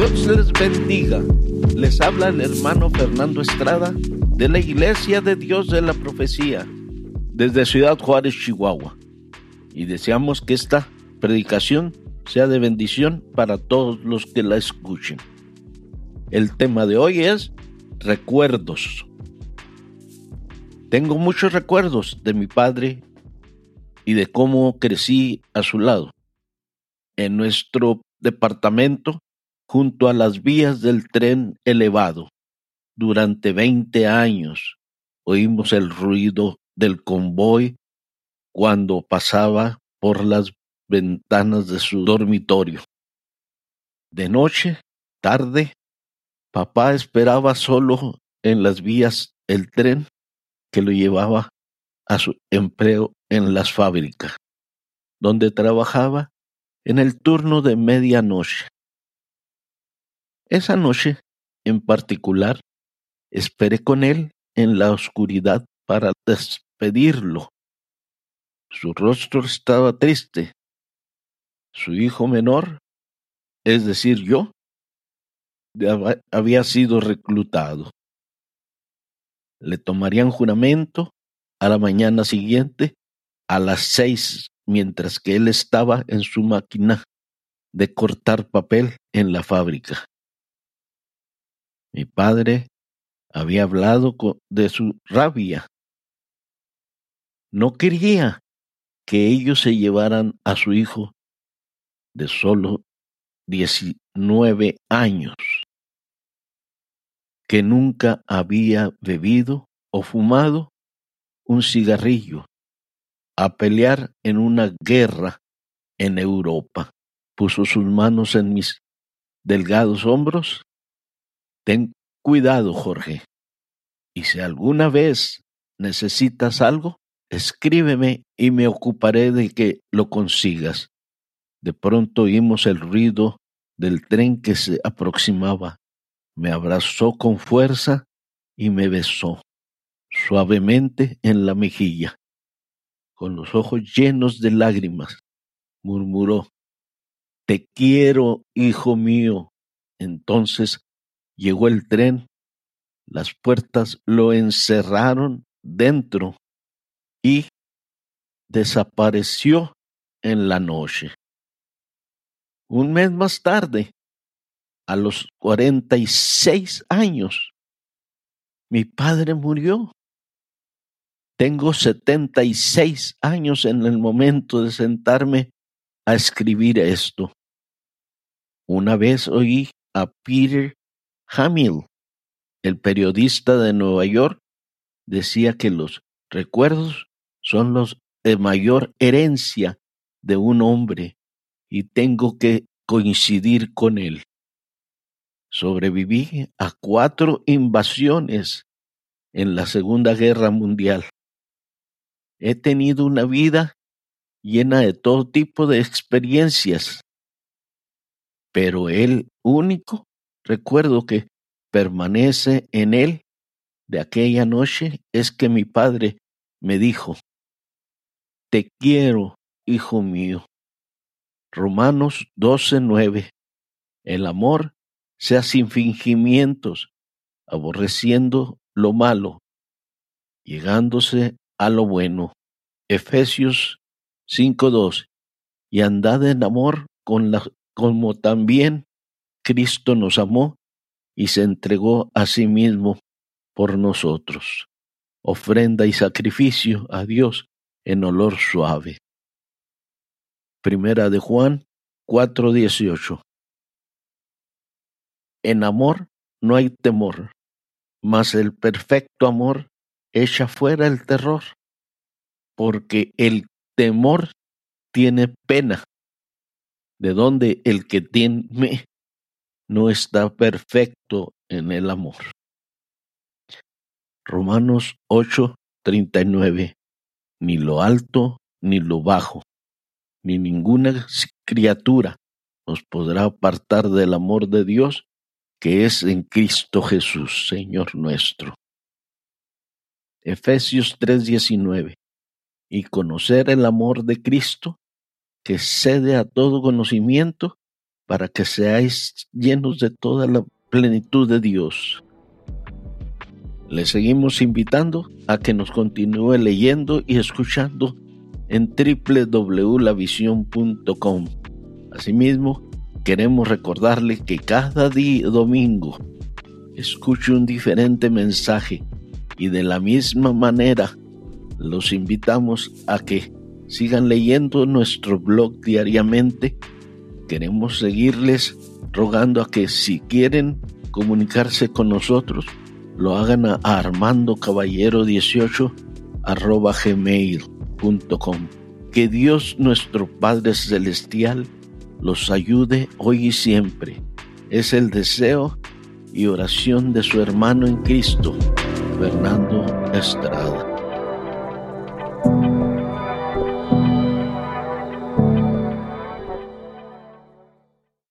Dios les bendiga. Les habla el hermano Fernando Estrada de la Iglesia de Dios de la Profecía desde Ciudad Juárez, Chihuahua. Y deseamos que esta predicación sea de bendición para todos los que la escuchen. El tema de hoy es recuerdos. Tengo muchos recuerdos de mi padre y de cómo crecí a su lado. En nuestro departamento, junto a las vías del tren elevado, durante 20 años oímos el ruido del convoy cuando pasaba por las ventanas de su dormitorio. De noche, tarde, papá esperaba solo en las vías el tren que lo llevaba a su empleo en las fábricas, donde trabajaba en el turno de medianoche. Esa noche, en particular, esperé con él en la oscuridad para despedirlo. Su rostro estaba triste. Su hijo menor, es decir, yo, había sido reclutado. Le tomarían juramento a la mañana siguiente a las seis, mientras que él estaba en su máquina de cortar papel en la fábrica. Mi padre había hablado de su rabia. No quería que ellos se llevaran a su hijo de solo 19 años, que nunca había bebido o fumado un cigarrillo, a pelear en una guerra en Europa. Puso sus manos en mis delgados hombros. Ten cuidado, Jorge. Y si alguna vez necesitas algo, escríbeme y me ocuparé de que lo consigas. De pronto oímos el ruido del tren que se aproximaba. Me abrazó con fuerza y me besó suavemente en la mejilla. Con los ojos llenos de lágrimas, murmuró, Te quiero, hijo mío. Entonces llegó el tren, las puertas lo encerraron dentro y desapareció en la noche. Un mes más tarde, a los cuarenta y seis años, mi padre murió. Tengo setenta y seis años en el momento de sentarme a escribir esto. Una vez oí a Peter Hamill, el periodista de Nueva York, decía que los recuerdos son los de mayor herencia de un hombre y tengo que coincidir con él. Sobreviví a cuatro invasiones en la Segunda Guerra Mundial. He tenido una vida llena de todo tipo de experiencias, pero el único recuerdo que permanece en él de aquella noche es que mi padre me dijo, te quiero, hijo mío. Romanos 12:9. El amor sea sin fingimientos, aborreciendo lo malo, llegándose a lo bueno. Efesios 5:2. Y andad en amor con la, como también Cristo nos amó y se entregó a sí mismo por nosotros. Ofrenda y sacrificio a Dios en olor suave. Primera de Juan 4:18. En amor no hay temor, mas el perfecto amor echa fuera el terror, porque el temor tiene pena, de donde el que tiene no está perfecto en el amor. Romanos 8:39 ni lo alto ni lo bajo, ni ninguna criatura nos podrá apartar del amor de Dios que es en Cristo Jesús, Señor nuestro. Efesios 3:19. Y conocer el amor de Cristo, que cede a todo conocimiento, para que seáis llenos de toda la plenitud de Dios. Le seguimos invitando a que nos continúe leyendo y escuchando en www.lavision.com. Asimismo, queremos recordarle que cada día domingo escuche un diferente mensaje y de la misma manera los invitamos a que sigan leyendo nuestro blog diariamente. Queremos seguirles rogando a que si quieren comunicarse con nosotros, lo hagan a armandocaballero18 arroba gmail.com. Que Dios nuestro Padre Celestial los ayude hoy y siempre. Es el deseo y oración de su hermano en Cristo, Fernando Estrada.